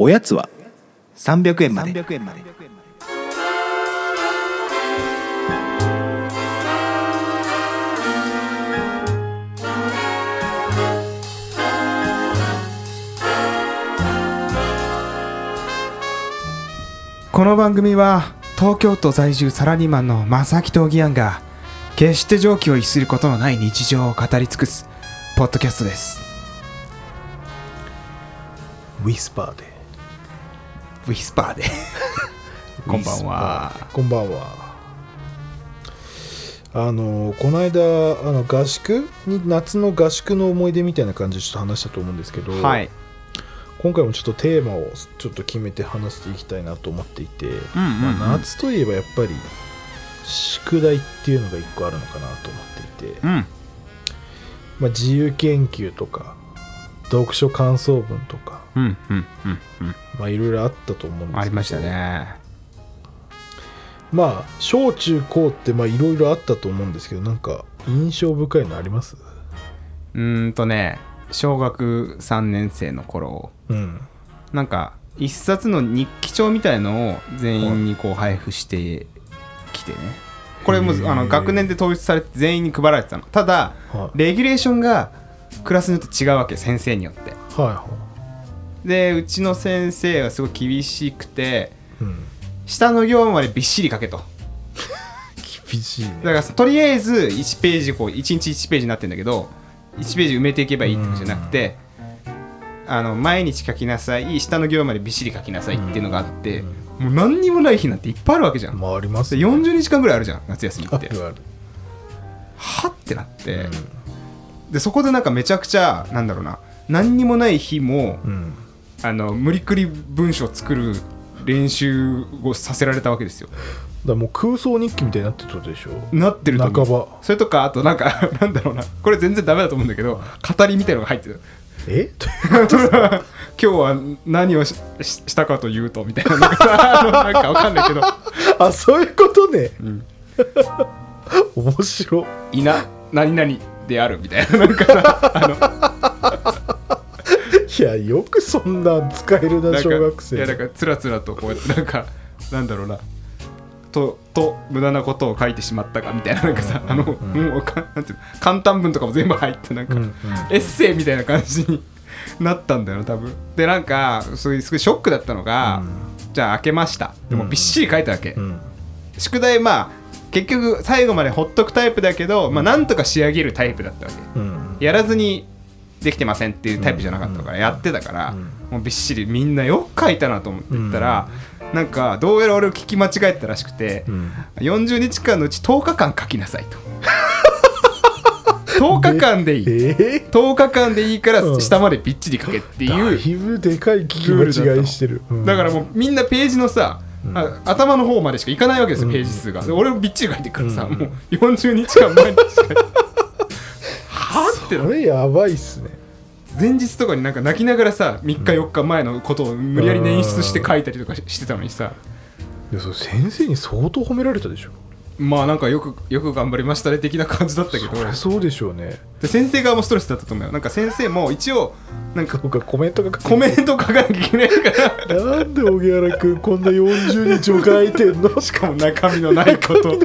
おやつは300円まで。この番組は東京都在住サラリーマンの正木とギアンが決して常軌を逸することのない日常を語り尽くすポッドキャストです。ウィスパーでウィスパーで。こんばんは。こんばんは。あのこの間あの合宿？に夏の合宿の思い出みたいな感じでちょっと話したと思うんですけど、はい。今回もちょっとテーマをちょっと決めて話していきたいなと思っていて、うんうんうん。まあ、夏といえばやっぱり宿題っていうのが一個あるのかなと思っていて、うん。まあ、自由研究とか読書感想文とかうんうんうんうん。まあいろいろあったと思うんですけど。ありましたね。まあ小中高ってまあいろいろあったと思うんですけどなんか印象深いのあります？うーんとね小学3年生の頃。うん。なんか一冊の日記帳みたいのを全員にこう配布してきてね。これもあの学年で統一されて全員に配られてたの。ただはレギュレーションがクラスによって違うわけ先生によって。いはい。はでうちの先生はすごい厳しくてい、うん、下の行までびっしり書けと。厳しいね。だからとりあえず1ページこう1日1ページになってるんだけど1ページ埋めていけばいいってことじゃなくてあの毎日書きなさい下の行までびっしり書きなさいっていうのがあってもう何にもない日なんていっぱいあるわけじゃん。まあありますで40日間ぐらいあるじゃん夏休みって。はってなって、うんでそこでなんかめちゃくちゃなんだろうな何にもない日も、うん。あの無理くり文章作る練習をさせられたわけですよ。だもう空想日記みたいになってるってことでしょ？なってると半ば。それとかあとなんか なんだろうな。これ全然ダメだと思うんだけど語りみたいのが入ってるえ？今日は何をしししたかというとみたいな。なんかわかんないけど。あそういうことね、ん。面白「いな何々である」みたいな。なんかさあの。いやよくそんなん使えるななんか小学生。いやだからつらつらとこうやってなんかなんだろうな。とと無駄なことを書いてしまったかみたいななんかさ、あの、もうかなんていうの簡単文とかも全部入ってなんか、うんうん。エッセイみたいな感じになったんだよな多分。でなんかそういうすごいショックだったのが、じゃあ開けました。でもびっしり書いたわけ、うん。宿題まあ結局最後までほっとくタイプだけど、まあなんとか仕上げるタイプだったわけ。うん。やらずにできてませんっていうタイプじゃなかったからやってたから、もうびっしりみんなよく書いたなと思って言ったら、なんかどうやら俺を聞き間違えたらしくて、ん。40日間のうち10日間書きなさいと。10日間でいい。え？10日間でいいからうん。下までびっちり書けってー、いうだいぶでかい聞き間違いしてる、うん。だからもうみんなページのさ、あ頭の方までしかいかないわけですよ、ページ数が。で俺もびっちり書いてるからさ、もう40日間前にしかはってなこれやばいっすね。前日とかになんか泣きながらさ3日4日前のことを無理やり捻出して書いたりとかししてたのにさ。いやそれ先生に相当褒められたでしょまあなんかよくよく頑張りましたね的な感じだったけど。そうでしょうね。で先生側もストレスだったと思う。よなんか先生も一応なんか僕はコメントがコメント書かなきゃいけないから。なんで荻原君こんな40日を書いてんの？しかも中身のないこと。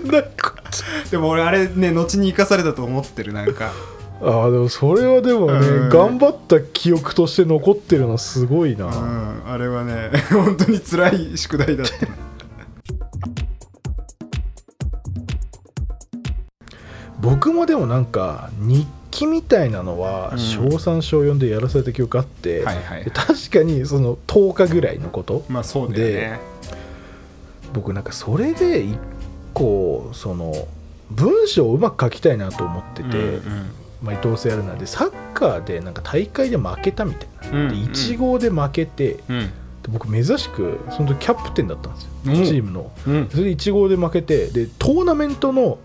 でも俺あれね後に生かされたと思ってるなんか。あでもそれはでもね、うん。頑張った記憶として残ってるのすごいな、うんあれはね本当に辛い宿題だった僕もでもなんか日記みたいなのはうん。小3小4でやらされた記憶あって、はいはいで確かにその10日ぐらいのことまあそうだよね。僕なんかそれで一個その文章をうまく書きたいなと思ってて、うんまあ、どうせやるなんでサッカーでなんか大会で負けたみたいな、うんで1号で負けてでうん。うん僕珍しくその時キャプテンだったんですよ、う。んチームの。うん。それで1号で負けてでトーナメントの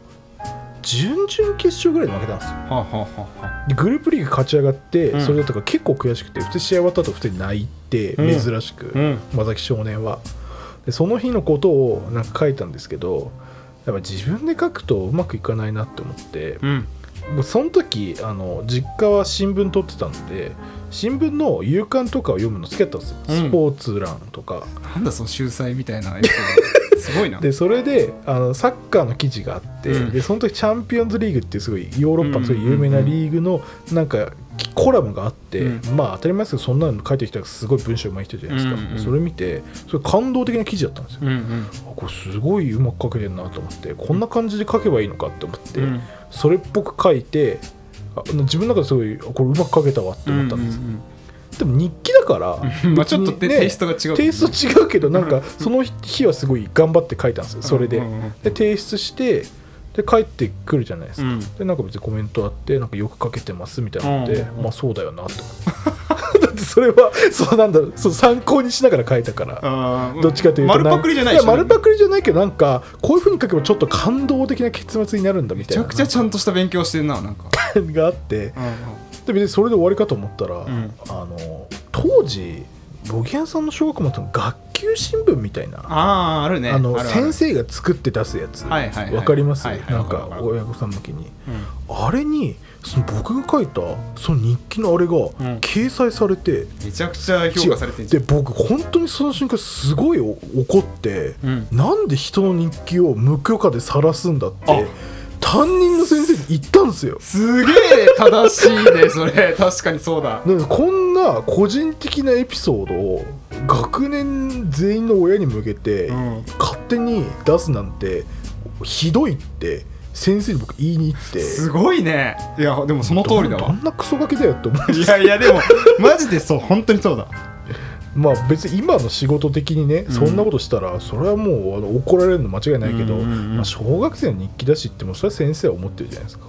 準々決勝ぐらいで負けたんですよ。はあ、はあはあグループリーグ勝ち上がって、うん。それだったから結構悔しくて普通試合終わった後普通に泣いて、うん。珍しく、うん。山崎少年は。でその日のことをなんか書いたんですけどやっぱ自分で書くとうまくいかないなって思って、うん。その時あの実家は新聞取ってたんで新聞の夕刊とかを読むの好きだったんですよ、うん。スポーツ欄とか。なんだその秀才みたいなエピソードすごいな。でそれであのサッカーの記事があって、うん。でその時チャンピオンズリーグっていうすごいヨーロッパのすごい有名なリーグのなんかコラムがあって、うん。まあ当たり前ですけどそんなの書いてきたらすごい文章上手い人じゃないですか、うんうんそれ見てそれ感動的な記事だったんですよ、うんうん。あこれすごいうまく書けてるなと思ってこんな感じで書けばいいのかって思って、うん。それっぽく書いてあ自分の中ですごいあこれうまく書けたわって思ったんです、うんでも日記だからうん。まあちょっとテテイストが違う。テイスト違うけどなんか その日はすごい頑張って書いたんですよ。それで,、うんうんうんで提出してで帰ってくるじゃないですか、うん。でなんか別にコメントあってなんかよく書けてますみたいなので、うんうんうん。まあそうだよなって思ってだってそれはそうなんだろうそう参考にしながら書いたから。どっちかというと丸パクリじゃない丸パクリじゃないけどなんかこういうふうに書けばちょっと感動的な結末になるんだみめちゃたいなくちゃちゃんとした勉強してんななんか。があってで別にそれで終わりかと思ったら、ん。あの当時ボギアンさんの小学校の学級新聞みたいなあああるね。あの先生が作って出すやつ、はいはいはい。わかります、はいはい。なんわか親御さん向けに。うん。あれにその僕が書いたその日記のあれがん。掲載されて、めちゃくちゃ評価されてで僕本当にその瞬間すごいお怒って、うん。なんで人の日記を無許可で晒すんだっあて担任の先生に言ったんですよ。んすげえ正しいねそれ。確かにそうだ。だからこんな個人的なエピソードを学年全員の親に向けてうん。勝手に出すなんてひどいって先生に僕言いに行って。すごいね。いやでもその通りだどわんなクソガキだよって思ういやいやでもマジでそう本当にそうだまあ別に今の仕事的にね、うん。そんなことしたらそれはもうあの怒られるの間違いないけど、うんうんうん。まあ、小学生の日記だしってもそれは先生は思ってるじゃないですか。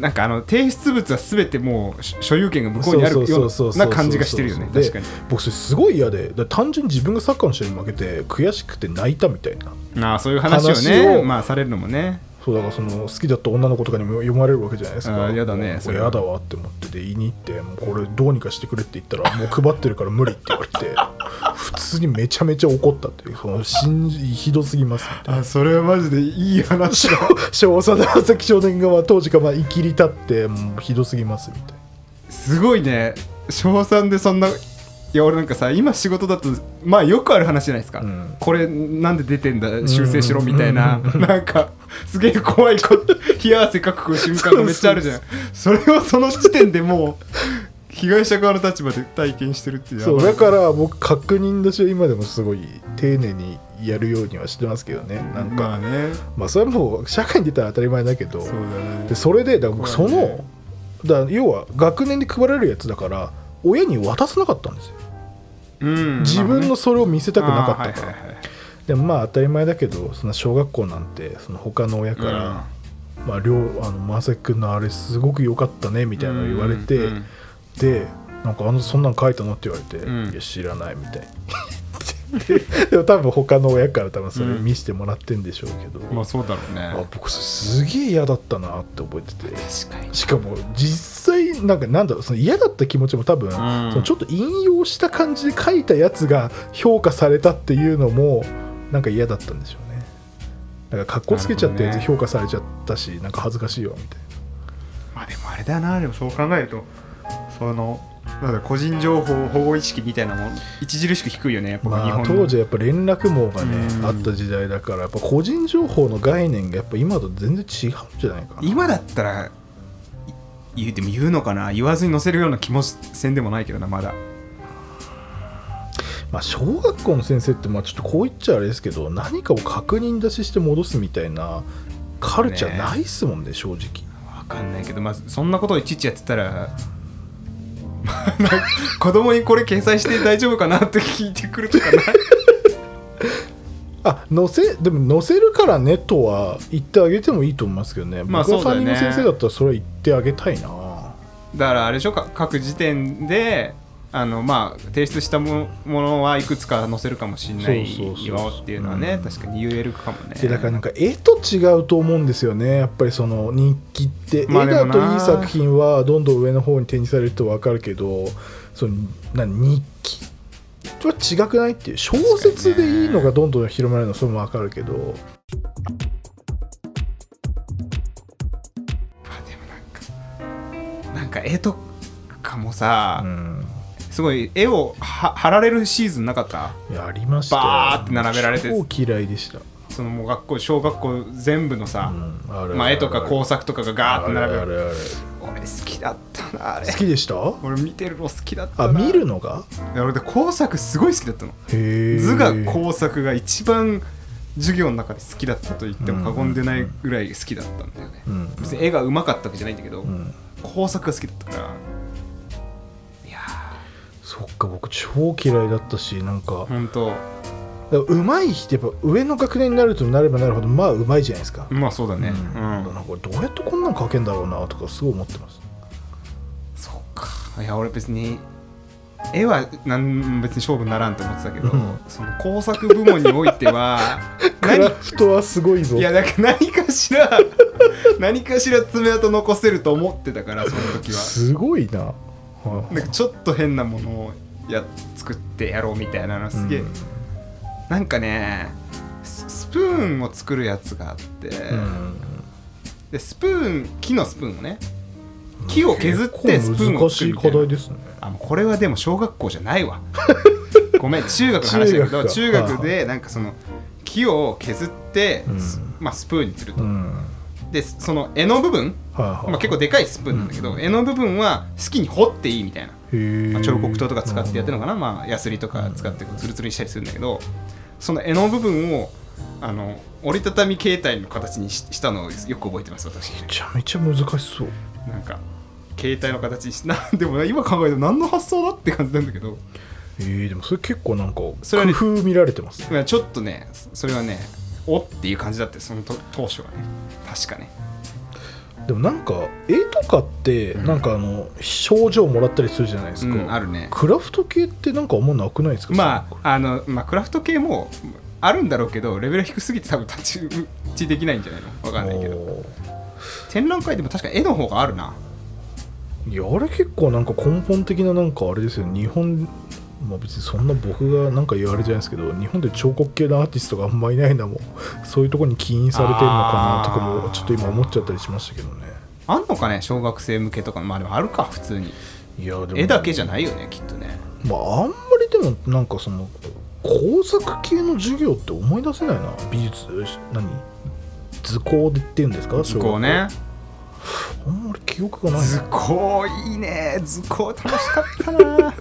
なんかあの提出物は全てもう所所有権が向こうにあるような感じがしてるよね。で確かに。僕それすごい嫌で単純に自分がサッカーの試合に負けて悔しくて泣いたみたいなああそういう話を話ねをまあされるのもねそうだからその好きだった女の子とかにも読まれるわけじゃないですか。あーやだねそれ。はやだわって思ってて言いに行ってもうこれどうにかしてくれって言ったら もう配ってるから無理って言われて普通にめちゃめちゃ怒ったっていうその信じひどすぎますみたいな。あそれはマジでいい話だ。少佐田崎少年側は当時からまあ生きり立ってもうひどすぎますみたいすごいね。小3でそんないや俺なんかさ今仕事だとまあよくある話じゃないですか、うん。これなんで出てんだ修正しろみたいな。うん。なんかすげえ怖いこ冷や汗かく瞬間がめっちゃあるじゃん。それをその時点でもう被害者側の立場で体験してるっていう。なそうだから僕確認出しは今でもすごい丁寧にやるようにはしてますけどね。なんか、まあね。まあそれはもう社会に出たら当たり前だけど。そうだね。でそれでだから僕そ怖いね。のだ要は学年で配られるやつだから親に渡さなかったんですよ。うん。自分のそれを見せたくなかったから、はいはいでもまあ当たり前だけどその小学校なんてその他の親から、まあ、りょうあの正樹君のあれすごく良かったねみたいなの言われて、うんうんでなんかあのそんなん書いたのって言われて、うん。いや知らないみたいで でも多分他の親から多分それ見せてもらってんでしょうけど、まあそうだろうね。あ僕すげえ嫌だったなって覚えてて。確かに。しかも実際なんかなんだろうその嫌だった気持ちも多分、ん。そのちょっと引用した感じで書いたやつが評価されたっていうのもなんか嫌だったんでしょうね。なんかかっこつけちゃったやつなるほ評価されちゃったし、なんか恥ずかしいわみたいまあでもあれだなでもそう考えるとそのなんだ個人情報保護意識みたいなもん著しく低いよねやっぱな、まあ、当時はやっぱ連絡網がね、うん。あった時代だからやっぱ個人情報の概念がやっぱ今と全然違うんじゃないかな。今だったらい言うでも言うのかな言わずに載せるような気もせんでもないけどなまだ。まあ、小学校の先生ってまあちょっとこう言っちゃあれですけど何かを確認出しして戻すみたいなカルチャーないっすもんね正直。わかんないけどまあそんなことをいちいちやってたら子供にこれ掲載して大丈夫かなって聞いてくるとかない？あ載せでも載せるからねとは言ってあげてもいいと思いますけどね、まあ僕はそうだよね。担任の先生だったらそれは言ってあげたいな。だからあれでしょか？各時点であのまあ提出したもものはいくつか載せるかもしれないよっていうのはねうん。確かに言えるかもね。でだからなんか絵と違うと思うんですよね。やっぱりその日記って、まあ絵だといい作品はどんどん上の方に展示されると分かるけどそのな日記は違くないっていう小説でいいのがどんどん広まるのはそれも分かるけど。まあでもなんか絵とかもさ、うんすごい絵をは貼られるシーズンなかった？やりましたよ。バーって並べられて。超嫌いでした、そのもう学校小学校全部のさ、まあ、絵とか工作とかがガーって並べられる俺好きだったなあれ。好きでした？俺見てるの好きだったな。あ見るのが？俺で工作すごい好きだったの。へえ図画工作が一番授業の中で好きだったと言っても過言でないぐらい好きだったんだよね、うん。別に絵がうまかったわけじゃないんだけど、うん。工作が好きだったからそっか僕超嫌いだったしなんか。ーほんとだから上手い人やっぱ上の学年になるとなればなるほどまあ上手いじゃないですか、まあそうだね。うん。うん、なんかどうやってこんなん描けんだろうなとかすごい思ってます。そっか。いや俺別に絵はなん別に勝負にならんと思ってたけど、うん。その工作部門においては クラ何フトはすごいぞ。いやなんか何かしら何かしら爪痕残せると思ってたからその時は。すごいな、はいなんかちょっと変なものをや作ってやろうみたいなのすげえ、うん。なんかねススプーンを作るやつがあって、うん。でスプーン木のスプーンをね木を削ってスプーンを作るみたいな。課題ですね。あこれはでも小学校じゃないわ。ごめん中学の話だけど中中学でなんかその木を削って、うん。すまあ、スプーンにすると、うんでその柄の部分、まあ、結構でかいスプーンなんだけど、うん柄の部分は好きに彫っていいみたいな、まあ、彫刻刀とか使ってやってるのかな、まあ、ヤスリとか使ってツルツルにしたりするんだけどその柄の部分をあの折りたたみ携帯の形にししたのをよく覚えてます私。めちゃめちゃ難しそう。なんか携帯の形にしな でも今考えると何の発想だって感じなんだけど。えー、でもそれ結構なんか工それはね夫見られてます。まあちょっとねそれはねおっていう感じだってそのと当初はね。確かね。でもなんか絵とかってうん。なんかあの賞状もらったりするじゃないですか、うんあるね。クラフト系ってなんかあんまなくないですか？まああの、まあ、クラフト系もあるんだろうけどレベル低すぎて多分立ち打ちできないんじゃないの？わかんないけど。お展覧会でも確か絵の方があるな。いやあれ結構なんか根本的ななんかあれですよ日本まあ別にそんな僕がなんか言われじゃないですけど日本で彫刻系のアーティストがあんまいないのもそういうところに起因されてるのかなとかもちょっと今思っちゃったりしましたけどね。あんのかね小学生向けとか。まあでもあるか普通に。いやでも絵だけじゃないよねきっとね。まああんまりでもなんかその工作系の授業って思い出せないな。美術何？図工でっていうんですか？図工ね。あんまり記憶がない図な工いいね。図工楽しかったな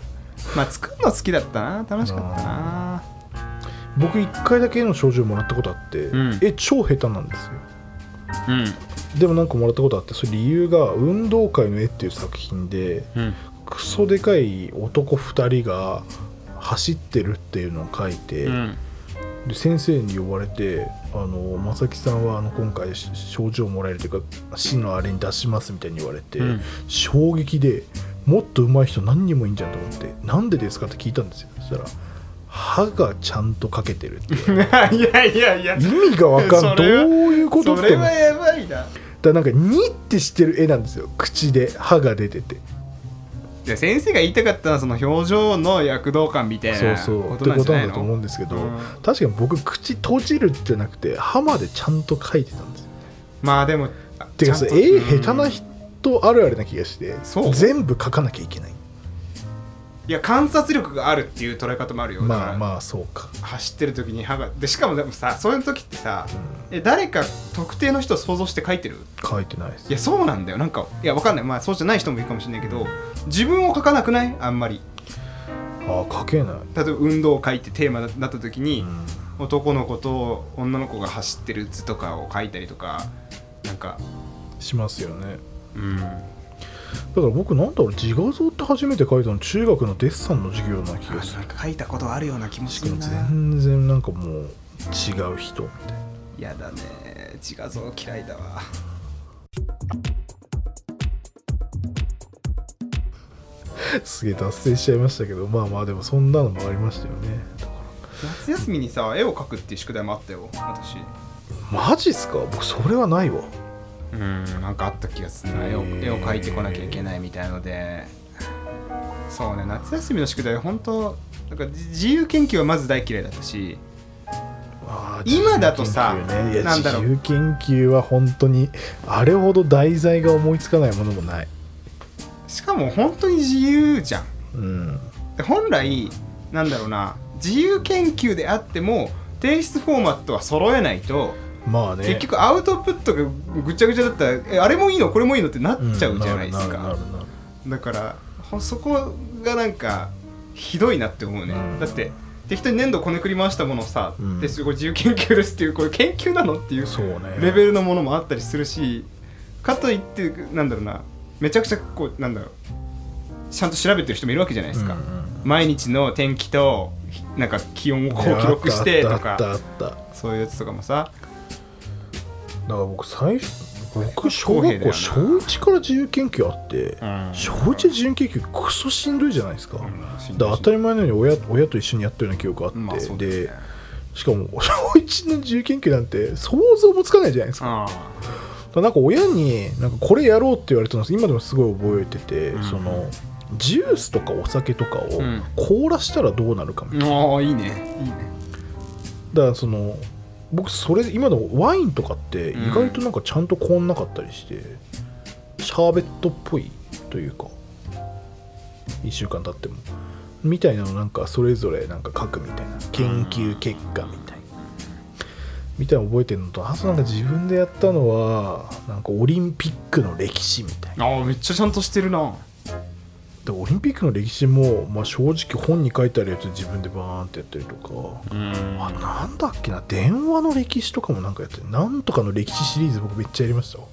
まあ作るの好きだったな。楽しかったな。僕一回だけ絵の賞状もらったことあって、うん。絵超下手なんですよ。うん。でもなんかもらったことあってそれ理由が「運動会の絵」っていう作品でうん。クソでかい男2人が走ってるっていうのを書いて、うん。で先生に呼ばれて「あの正木さんはあの今回し賞状もらえるというか市のあれに出します」みたいに言われて、うん。衝撃でもっと上手い人何人もいいんじゃんと思って「なんでですか?」って聞いたんですよ。そしたら「歯がちゃんと描けてる」って いやいやいや。意味がわかんどういうことって。それはやばいな。だなんか「に」ってしてる絵なんですよ。口で歯が出てて。いや先生が言いたかったのはその表情の躍動感みたいなそうそう。こってことなんだと思うんですけど、うん。確かに僕口閉じるじゃなくて歯までちゃんと描いてたんですよ。まあでもてかさ絵うん。下手な人あるあるな気がしてそう。全部描かなきゃいけない。いや観察力があるっていう捉え方もあるよまあまあそうか。走ってる時に歯がでしかもでもさそういう時ってさ、え誰か特定の人を想像して書いてる？書いてないです。いやそうなんだよ。なんかいやわかんない。まあそうじゃない人もいるかもしれないけど自分を書かなくない？あんまり。ああ書けない、例えば運動を書いてテーマだった時に、うん。男の子と女の子が走ってる図とかを書いたりとかなんかしますよねうん。だから僕なんだろう自画像って初めて書いたの中学のデッサンの授業な気あがする。なんか書いたことあるような気もするな全然なんかもう違う人みたいな。やだね自画像嫌いだわ。すげえ脱線しちゃいましたけどまあまあでもそんなのもありましたよね。夏休みにさ絵を描くっていう宿題もあったよ私。マジっすか？僕それはないわうんなんかあった気がするな。絵を絵を描いてこなきゃいけないみたいので。そうね夏休みの宿題本当なんか自自由研究はまず大嫌いだったし今だとさ自由研究ね。いやなんだろう。自由研究は本当にあれほど題材が思いつかないものもない。しかも本当に自由じゃん。うん。で本来なんだろうな自由研究であっても提出フォーマットは揃えないと、まあね。結局アウトプットがぐちゃぐちゃだったらえあれもいいの？これもいいの？ってなっちゃうじゃないですか、だからほそこがなんかひどいなって思うね、うん。だって適当に粘土こねくり回したものをさ、うん。ですごい自由研究ですっていうこれ研究なの？っていうレベルのものもあったりするしかといってなんだろうな。めちゃくちゃこうなんだろう。ちゃんと調べてる人もいるわけじゃないですか、うんうん毎日の天気となんか気温をこう記録してとあかそういうやつとかもさだから僕最初僕小学校小1から自由研究あって、うん。小1で自由研究クソしんどいじゃないですか,、うんだ当たり前のように親親と一緒にやったような記憶があって、でしかも小1の自由研究なんて想像もつかないじゃないですか。なんか親になんかこれやろうって言われたの今でもすごい覚えてて、うん。そのジュースとかお酒とかをうん。凍らしたらどうなるかみたいな、ああいいね。いいね。だからその僕それ今のワインとかって意外となんかちゃんと凍んなかったりして、シャーベットっぽいというか1週間経っても。みたいなのなんかそれぞれなんか書くみたいな研究結果みたいな。みたいな覚えてるのとあとなんか自分でやったのはなんかオリンピックの歴史みたいな。あめっちゃちゃんとしてるな。でオリンピックの歴史も、まあ、正直本に書いてあるやつ自分でバーンってやったりとか。うん。あなんだっけな電話の歴史とかもなんかやってる。なんとかの歴史シリーズ僕めっちゃやりましたわ。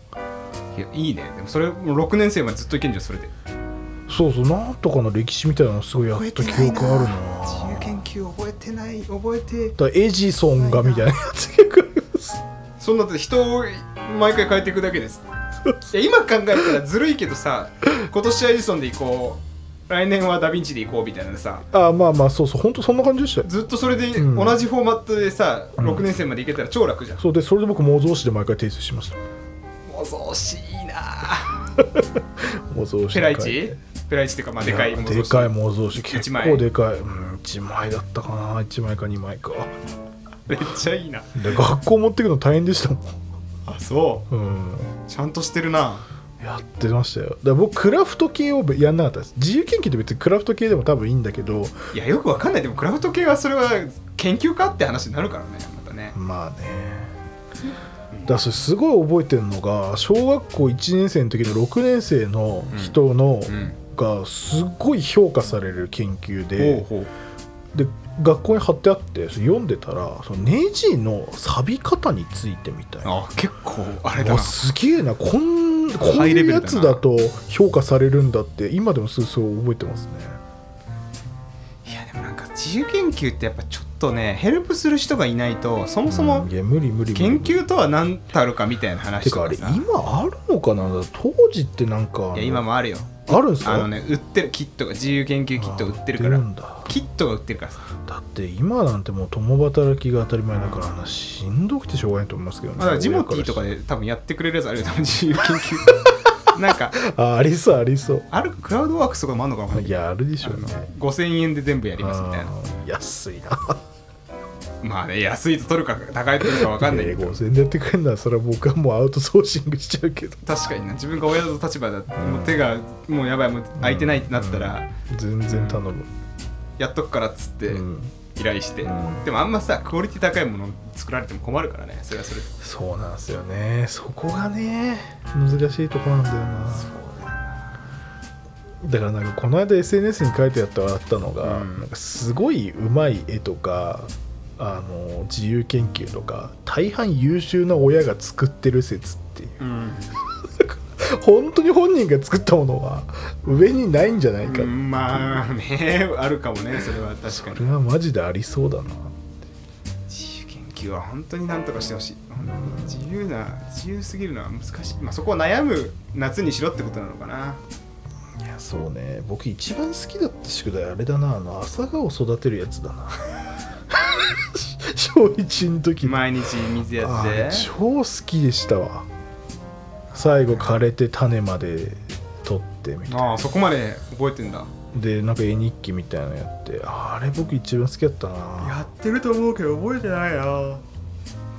いやいいね。でもそれもう6年生までずっといけんじゃんそれで。そうそうなんとかの歴史みたいなのすごいやった記憶あるな。自由研究覚えてない覚えて。だエジソンがみたいなやつ結構あります。そんなって人を毎回変えていくだけです今考えたらずるいけどさ今年はエジソンで行こう。来年はダヴィンチで行こうみたいなさ。あまあまあそうそう。本当そんな感じでしたよ。ずっとそれでうん。同じフォーマットでさ、うん。6年生まで行けたら超楽じゃん。そうでそれで僕模造紙で毎回提出しました。模造紙いいな 模造紙でペライ書いてチ？ペライチっていうかまあでかい模造紙でかい模造紙結一枚。構でかい。うん1枚だったかな。1枚か2枚か。めっちゃいいな。で学校持ってくの大変でしたもん。あそう。ん。うちゃんとしてるな。やってましたよ。だ僕クラフト系をやんなかったです。自由研究って別にクラフト系でも多分いいんだけど。いやよくわかんない。でもクラフト系はそれは研究家って話になるからね。またね。まあね。だそれすごい覚えてるのが小学校1年生の時の6年生の人の、うん。がすっごい評価される研究でほうほうで学校に貼ってあって読んでたらそのネジの錆び方についてみたいな。あ結構あれだすげえな。こんこういうやつだと評価されるんだって今でもすぐそう覚えてますね。いやでもなんか自由研究ってやっぱちょっとねヘルプする人がいないとそもそも研究とは何たるかみたいなて話かあれとかさ今あるのかな？当時ってなんかいや今もあるよあるんですか？あのね売ってるキットが自由研究キット売ってるから。キットが売ってるからさ。だって今なんてもう共働きが当たり前だからなしんどくてしょうがないと思いますけどねまあだからジモティーとか親で多分やってくれるやつあるよ多分自由研究。なんか。あありそうありそう。あるクラウドワークスとかもあるのかもい。やあるでしょうね。5000円で全部やりますみたいな。安いなまあね安いと取るか高いと取るか分かんないけど。5000円でやってくれるならそれは僕はもうアウトソーシングしちゃうけど。確かにな自分が親の立場だってもう手がもうやばいもう空いてないってなったら全然頼む、やっとくからっつってうん依頼して、うん。でもあんまさクオリティ高いもの作られても困るからねそれはそれで。そうなんですよね。そこがね難しいところなんだよな。だからなんかこの間 SNS に書いてあっったのが、うん。なんかすごいうまい絵とかあの自由研究とか大半優秀な親が作ってる説っていう。うん、本当に本人が作ったものは上にないんじゃないか、うんまあねあるかもねそれは確かに。それはマジでありそうだな自由研究は本当になんとかしてほしい。自由な自由すぎるのは難しい。まあそこは悩む夏にしろってことなのかな。いやそうね。僕一番好きだった宿題あれだな。あの朝顔を育てるやつだな小1の時。毎日水やあって。ー超好きでしたわ。最後枯れて種まで取ってみたいな。ああそこまで覚えてんだ。でなんか絵日記みたいなのやって。あれ僕一番好きだったな。やってると思うけど覚えてないな。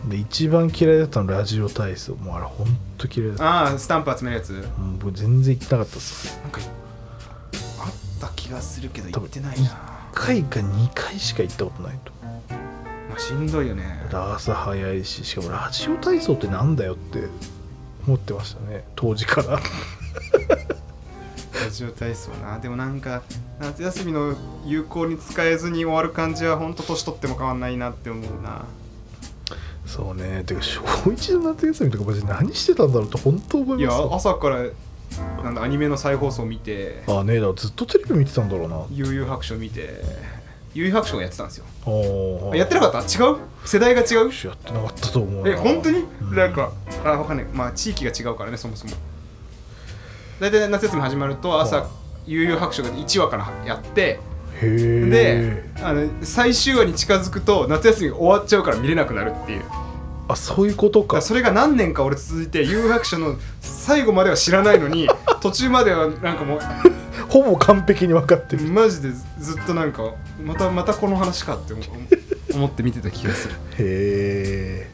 で一番嫌いだったのラジオ体操。もうあれほんと嫌いだった。ああスタンプ集めるやつ。もう僕全然行ってなかったっす。なんかた気がするけど行ってないな。1回か2回しか行ったことないとまあしんどいよね。朝早いししかもラジオ体操ってなんだよって思ってましたね。当時から。ラジオ体操な。でもなんか夏休みの有効に使えずに終わる感じはほんと年取っても変わんないなって思うな。そうね。てか小1の夏休みとかマジ何してたんだろうって本当思いやいます。わ朝からなんだアニメの再放送見て。ああねえだずっとテレビ見てたんだろうな。悠々白書見て悠々白書がやってたんですよ。やってなかった？違う？世代が違う？やってなかったと思うな。え本当に、うん。なんかあわかんない。まあ地域が違うからねそもそも。大体夏休み始まると朝悠々白書が1話からやってであの最終話に近づくと夏休みが終わっちゃうから見れなくなるっていう。あそういうことか。それが何年か俺続いて悠々白書の最後までは知らないのに 途中まではなんかもほぼ完璧に分かってうる。マジでずずっとなんかまたまたこの話かって思思って見てた気がする。へえ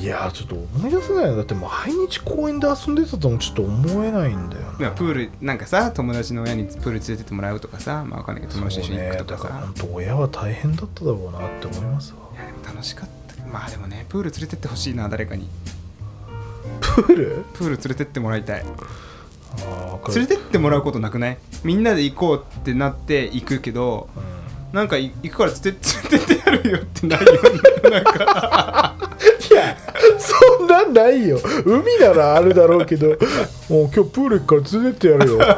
いやーちょっと思い出せないなだって毎日公園で遊んでたともちょっと思えないんだよな。まあプールなんかさ友達の親にプール連れてってもらうとかさまあわかんないけど友達と一緒に行くとかさ、ね。だから本当親は大変だっただろうなって思いますわ。いやでも楽しかった。まあでもねプール連れてってほしいな誰かに。プール？プール連れてってもらいたい。連れてってもらうことなくない？みんなで行こうってなって行くけどうん。なんかい行くから連れて 連れてってやるよってないよね。なんか。いやそんなんないよ。海ならあるだろうけどもう今日プール行くから連れてってやるよ。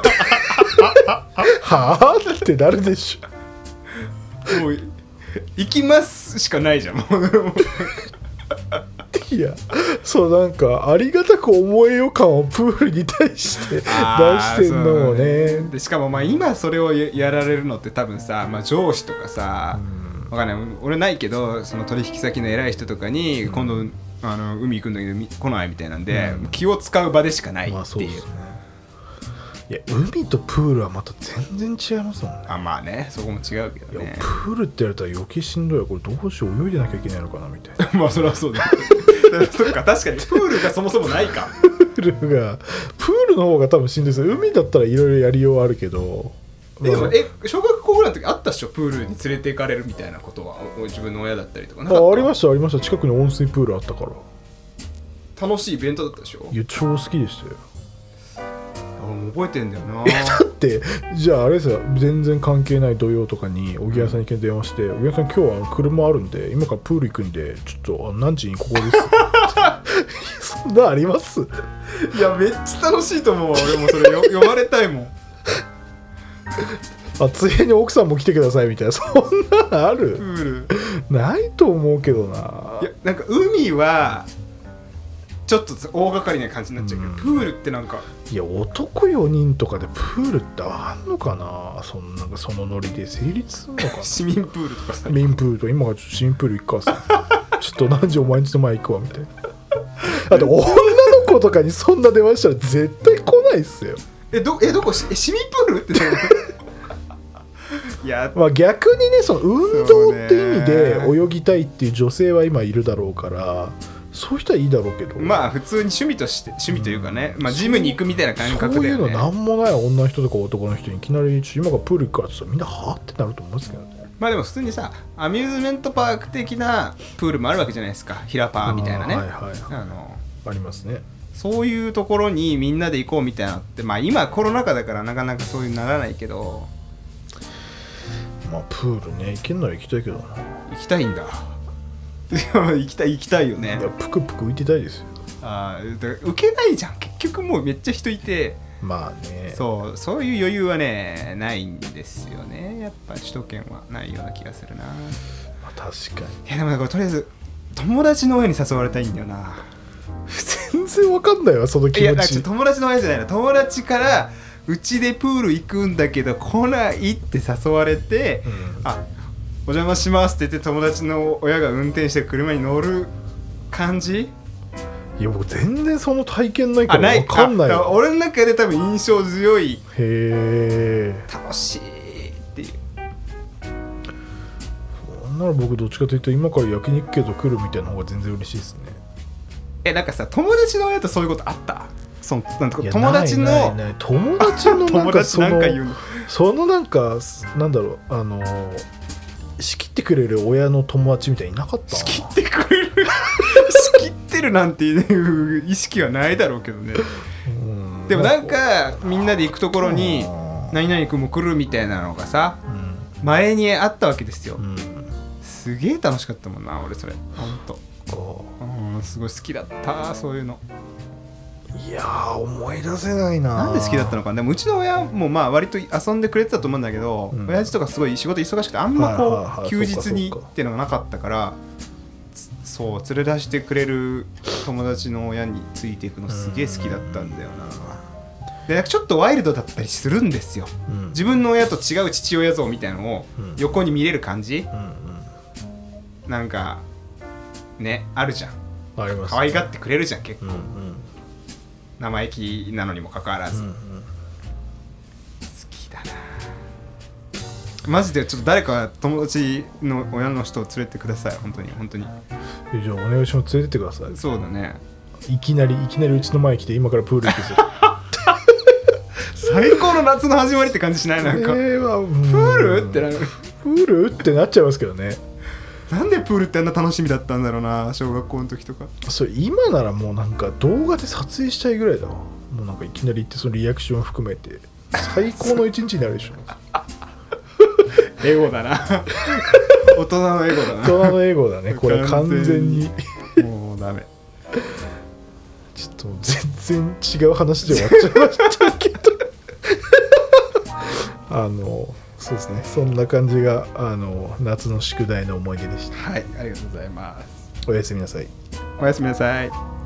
はあってなるでしょ。もう行きますしかないじゃん。もう。いやそうなんかありがたく思えよ感をプールに対して 出してんのもね。でしかもまあ今それをややられるのって多分さ、まあ、上司とかさ、わかんない。俺ないけどその取引先の偉い人とかに今度、あの海行くんだけどみ来ないみたいなんで、うん。気を使う場でしかないまあっていう,、そうですね。いや海とプールはまた全然違いますもんね。あまあねそこも違うけどね。プールってやると余計しんどいわこれどうしよう。泳いでなきゃいけないのかなみたいな。まあそれはそうだそっか確かに。プールがそもそもないか。プールがプールの方が多分しんどいです。よ海だったらいろいろやりようあるけど。でもえ小学校ぐらいの時あったっしょ？プールに連れて行かれるみたいなことは。お自分の親だったりとか。なかあありましたありました。近くに温水プールあったから。楽しいイベントだったでしょ？いや超好きでしたよ覚えてんだよな。だってじゃああれですよ全然関係ない土曜とかに小木屋さんに電話して「小木屋さん今日は車あるんで今からプール行くんでちょっと何時にここです」そんなあります？いやめっちゃ楽しいと思うわ。俺もそれよ 呼ばれたいもん。あついでに奥さんも来てくださいみたいな。そんなのあプるール。ないと思うけどな。いやなんか海はちょっと大掛かりな感じになっちゃうけど、うん。プールってなんかいや男4人とかでプールってあんのかな？そんなんかそのノリで成立するのかな？市民プールとかさ。民プールと今からちょっと市民プール行くかさちょっと何時お前んちの前行くわみたいな。だって女の子とかにそんな電話したら絶対来ないっすよ。えどえどこ？しえ市民プールって何い やまあ逆にねその運動って意味で泳ぎたいっていう女性は今いるだろうからそういう人はいいだろうけど。まあ普通に趣味として趣味というかね、まあ、ジムに行くみたいな感覚そういうのだよねなんもない女の人とか男の人にいきなり今からプール行くからってみんなはあってなると思いますけどね。まあでも普通にさアミューズメントパーク的なプールもあるわけじゃないですか。ヒラパーみたいなね。あーはいはい。あのありますね。そういうところにみんなで行こうみたいなのってまあ今コロナ禍だからなかなかそういうならないけど。まあプールね行けんなら行きたいけどな。行きたいんだ行きたい行きたいよね。いやプクプク浮いてたいですよ。あーだから受けないじゃん。結局もうめっちゃ人いて。まあね。そうそういう余裕はねないんですよね。やっぱ首都圏はないような気がするな。まあ、確かに。いやでもだからとりあえず友達の親に誘われたいんだよな。全然わかんないわその気いや持ちなんか友達の親じゃないな友達からうちでプール行くんだけど来ないって誘われて、うん。あお邪魔しますって言って友達の親が運転して車に乗る感じ？いや僕全然その体験ないからあない。わかんない。俺の中で多分印象強い。へえ楽しいっていう。そんなら僕どっちかというと今から焼肉系と来るみたいな方が全然嬉しいですね。えなんかさ友達の親とそういうことあった？そのなんか友達の友達のなんかその そのなんかなんだろうあの仕切ってくれる親の友達みたいにいなかった？な仕切ってくれる？仕切ってるなんていう意識はないだろうけどね。うん。でもなんかみんなで行くところにうん何々君も来るみたいなのがさ前にあったわけですよ。うん。すげえ楽しかったもんな俺それ。ほんと。こうんすごい好きだったそういうの。ういやー思い出せないな。なんで好きだったのかな。でもうちの親もまあ割と遊んでくれてたと思うんだけど、うん。親父とかすごい仕事忙しくてあんまこう、休日にっていうのがなかったからつそう連れ出してくれる友達の親についていくのすげえ好きだったんだよな。でなんかちょっとワイルドだったりするんですよ。うん。自分の親と違う父親像みたいのをうん。横に見れる感じ。うんうん。なんかねあるじゃん。可愛がってくれるじゃん結構。うんうん生意気なのにもかかわらず、うんうん。好きだな。マジでちょっと誰か友達の親の人を連れてください。本当に本当に。えじゃあお願いします。連れてってください。そうだね。いきなりいきなりうちの前に来て今からプール行くぞ。最高の夏の始まりって感じしない？なんか、これはププール？ってなる。プール？ってなっちゃいますけどねプールってあんな楽しみだったんだろうな小学校の時とか。それ今ならもうなんか動画で撮影したいぐらいだわ。もうなんかいきなり行ってそのリアクション含めて。最高の一日になるでしょ。エゴだな。大人のエゴだ大人の英語だね。これ完全に。なもうダメ。ちょっと全然違う話で終わっちゃいましたけど。あのそうですね。そんな感じがあの夏の宿題の思い出でした。はいありがとうございます。おやすみなさい。おやすみなさい